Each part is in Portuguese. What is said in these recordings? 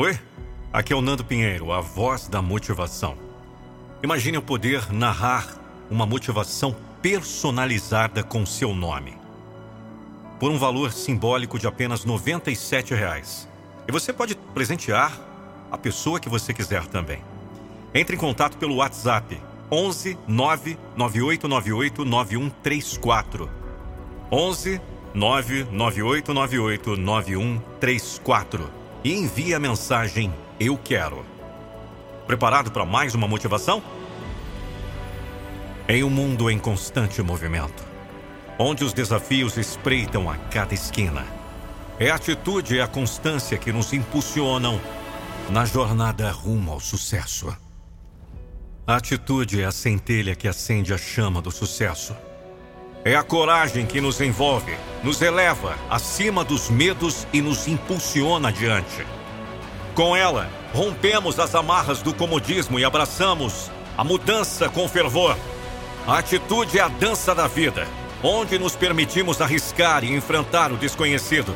Oi, aqui é o Nando Pinheiro, a voz da motivação. Imagine eu poder narrar uma motivação personalizada com seu nome. Por um valor simbólico de apenas 97 reais. E você pode presentear a pessoa que você quiser também. Entre em contato pelo WhatsApp 11 99898 9134. 11 99898 9134 e envie a mensagem Eu Quero. Preparado para mais uma motivação? Em um mundo em constante movimento, onde os desafios espreitam a cada esquina, é a atitude e a constância que nos impulsionam na jornada rumo ao sucesso. A atitude é a centelha que acende a chama do sucesso. É a coragem que nos envolve, nos eleva acima dos medos e nos impulsiona adiante. Com ela, rompemos as amarras do comodismo e abraçamos a mudança com fervor. A atitude é a dança da vida, onde nos permitimos arriscar e enfrentar o desconhecido.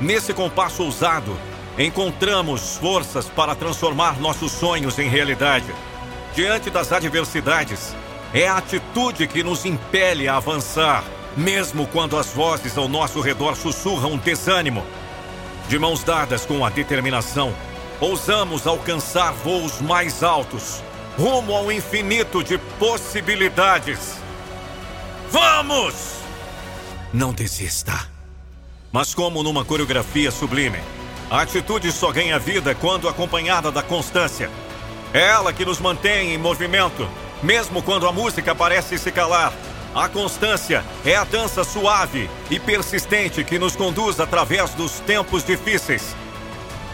Nesse compasso ousado, encontramos forças para transformar nossos sonhos em realidade. Diante das adversidades, é a atitude que nos impele a avançar, mesmo quando as vozes ao nosso redor sussurram desânimo. De mãos dadas com a determinação, ousamos alcançar voos mais altos, rumo ao infinito de possibilidades. Vamos! Não desista. Mas, como numa coreografia sublime, a atitude só ganha vida quando acompanhada da constância. É ela que nos mantém em movimento, mesmo quando a música parece se calar. A constância é a dança suave e persistente que nos conduz através dos tempos difíceis.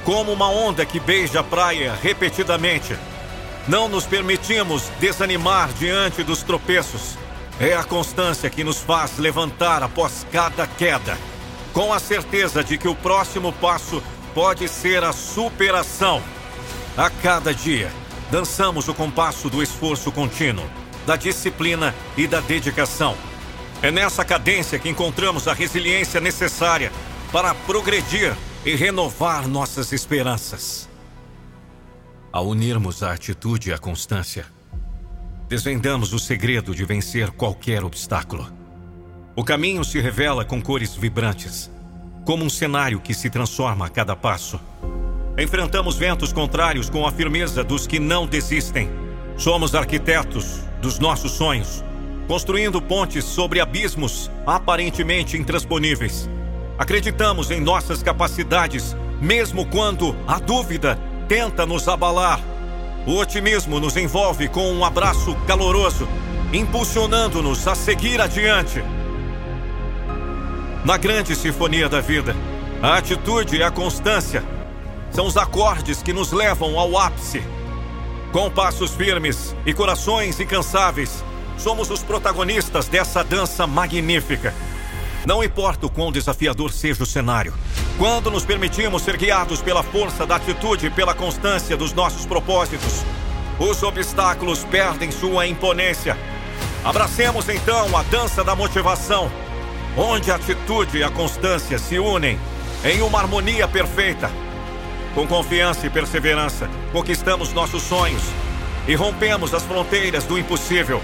Como uma onda que beija a praia repetidamente. Não nos permitimos desanimar diante dos tropeços. É a constância que nos faz levantar após cada queda, com a certeza de que o próximo passo pode ser a superação. A cada dia, dançamos o compasso do esforço contínuo, da disciplina e da dedicação. É nessa cadência que encontramos a resiliência necessária para progredir e renovar nossas esperanças. Ao unirmos a atitude e a constância, desvendamos o segredo de vencer qualquer obstáculo. O caminho se revela com cores vibrantes, como um cenário que se transforma a cada passo. Enfrentamos ventos contrários com a firmeza dos que não desistem. Somos arquitetos dos nossos sonhos, construindo pontes sobre abismos aparentemente intransponíveis. Acreditamos em nossas capacidades, mesmo quando a dúvida tenta nos abalar. O otimismo nos envolve com um abraço caloroso, impulsionando-nos a seguir adiante. Na grande sinfonia da vida, a atitude e a constância são os acordes que nos levam ao ápice. Com passos firmes e corações incansáveis, somos os protagonistas dessa dança magnífica. Não importa o quão desafiador seja o cenário, quando nos permitimos ser guiados pela força da atitude e pela constância dos nossos propósitos, os obstáculos perdem sua imponência. Abracemos então a dança da motivação, onde a atitude e a constância se unem em uma harmonia perfeita. Com confiança e perseverança, conquistamos nossos sonhos e rompemos as fronteiras do impossível.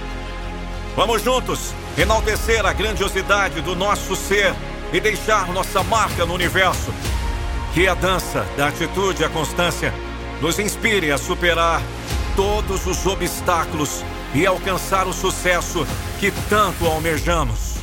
Vamos juntos enaltecer a grandiosidade do nosso ser e deixar nossa marca no universo. Que a dança da atitude e a constância nos inspire a superar todos os obstáculos e alcançar o sucesso que tanto almejamos.